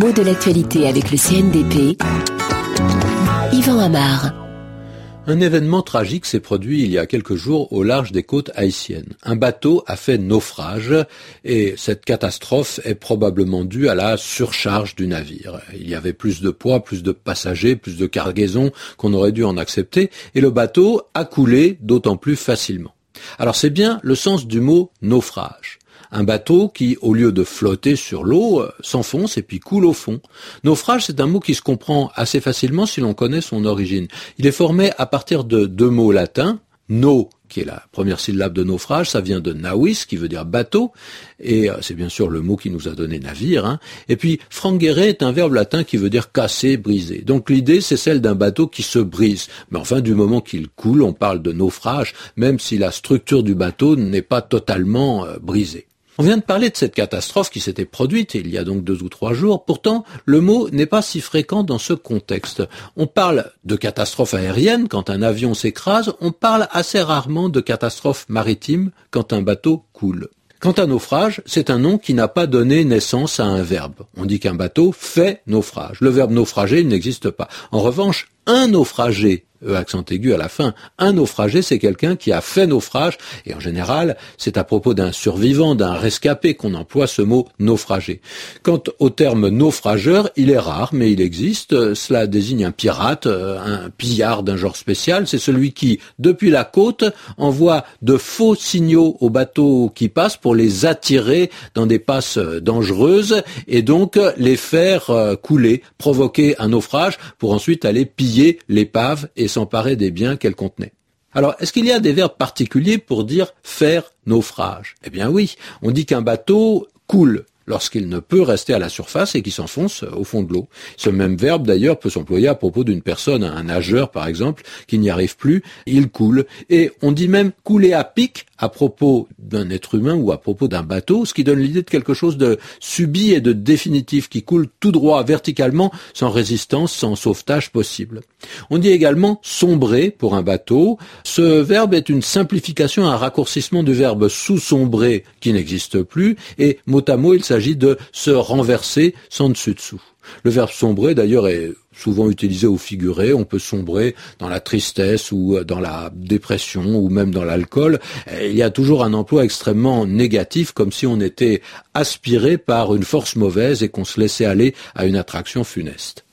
mot de l'actualité avec le CNDP. Yvan Amar. Un événement tragique s'est produit il y a quelques jours au large des côtes haïtiennes. Un bateau a fait naufrage et cette catastrophe est probablement due à la surcharge du navire. Il y avait plus de poids, plus de passagers, plus de cargaisons qu'on aurait dû en accepter et le bateau a coulé d'autant plus facilement. Alors c'est bien le sens du mot naufrage un bateau qui, au lieu de flotter sur l'eau, euh, s'enfonce et puis coule au fond. Naufrage, c'est un mot qui se comprend assez facilement si l'on connaît son origine. Il est formé à partir de deux mots latins, no qui est la première syllabe de naufrage, ça vient de nawis, qui veut dire bateau, et euh, c'est bien sûr le mot qui nous a donné navire. Hein. Et puis frangere est un verbe latin qui veut dire casser, briser. Donc l'idée, c'est celle d'un bateau qui se brise. Mais enfin, du moment qu'il coule, on parle de naufrage, même si la structure du bateau n'est pas totalement euh, brisée. On vient de parler de cette catastrophe qui s'était produite il y a donc deux ou trois jours. Pourtant, le mot n'est pas si fréquent dans ce contexte. On parle de catastrophe aérienne quand un avion s'écrase, on parle assez rarement de catastrophe maritime quand un bateau coule. Quant à naufrage, c'est un nom qui n'a pas donné naissance à un verbe. On dit qu'un bateau fait naufrage. Le verbe naufrager, n'existe pas. En revanche, un naufragé E accent aigu à la fin. Un naufragé, c'est quelqu'un qui a fait naufrage, et en général, c'est à propos d'un survivant, d'un rescapé qu'on emploie ce mot naufragé. Quant au terme naufrageur, il est rare, mais il existe. Cela désigne un pirate, euh, un pillard d'un genre spécial. C'est celui qui, depuis la côte, envoie de faux signaux aux bateaux qui passent pour les attirer dans des passes dangereuses et donc les faire euh, couler, provoquer un naufrage pour ensuite aller piller l'épave s'emparer des biens qu'elle contenait. Alors, est-ce qu'il y a des verbes particuliers pour dire faire naufrage? Eh bien oui, on dit qu'un bateau coule lorsqu'il ne peut rester à la surface et qui s'enfonce au fond de l'eau. Ce même verbe d'ailleurs peut s'employer à propos d'une personne, un nageur par exemple, qui n'y arrive plus, il coule. Et on dit même couler à pic à propos d'un être humain ou à propos d'un bateau, ce qui donne l'idée de quelque chose de subi et de définitif qui coule tout droit verticalement sans résistance, sans sauvetage possible. On dit également sombrer pour un bateau. Ce verbe est une simplification, un raccourcissement du verbe sous-sombrer qui n'existe plus et mot à mot il s'agit de se renverser sans dessus-dessous. Le verbe sombrer d'ailleurs est souvent utilisé au figuré. On peut sombrer dans la tristesse ou euh, dans la dépression ou même dans l'alcool. Il y a toujours un emploi extrêmement négatif, comme si on était aspiré par une force mauvaise et qu'on se laissait aller à une attraction funeste.